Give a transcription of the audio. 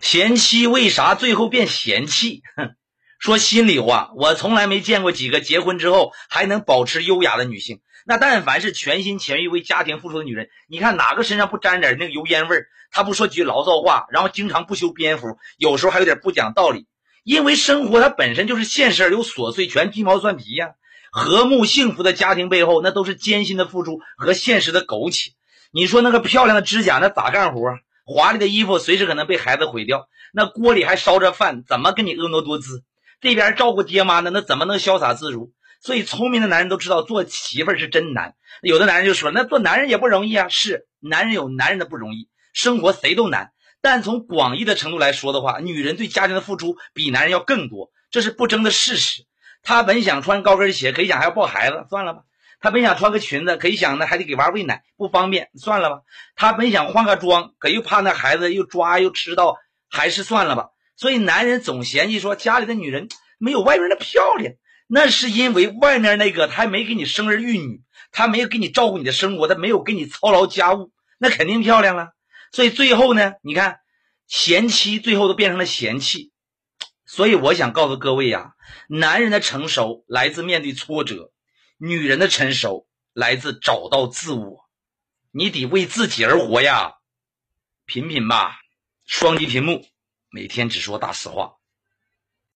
贤妻为啥最后变嫌弃？哼，说心里话，我从来没见过几个结婚之后还能保持优雅的女性。那但凡是全心全意为家庭付出的女人，你看哪个身上不沾点那个油烟味儿？她不说几句牢骚话，然后经常不修边幅，有时候还有点不讲道理。因为生活它本身就是现实而又琐碎，全鸡毛蒜皮呀。和睦幸福的家庭背后，那都是艰辛的付出和现实的苟且。你说那个漂亮的指甲，那咋干活？华丽的衣服随时可能被孩子毁掉。那锅里还烧着饭，怎么跟你婀娜多姿？这边照顾爹妈呢，那怎么能潇洒自如？所以聪明的男人都知道，做媳妇是真难。有的男人就说，那做男人也不容易啊。是，男人有男人的不容易，生活谁都难。但从广义的程度来说的话，女人对家庭的付出比男人要更多，这是不争的事实。她本想穿高跟鞋，可一想还要抱孩子，算了吧。她本想穿个裙子，可一想呢还得给娃喂奶，不方便，算了吧。她本想换个妆，可又怕那孩子又抓又吃到，还是算了吧。所以男人总嫌弃说家里的女人没有外面的漂亮，那是因为外面那个他还没给你生儿育女，他没有给你照顾你的生活，他没有给你操劳家务，那肯定漂亮了。所以最后呢，你看贤妻最后都变成了嫌弃。所以我想告诉各位呀，男人的成熟来自面对挫折，女人的成熟来自找到自我。你得为自己而活呀，品品吧。双击屏幕，每天只说大实话。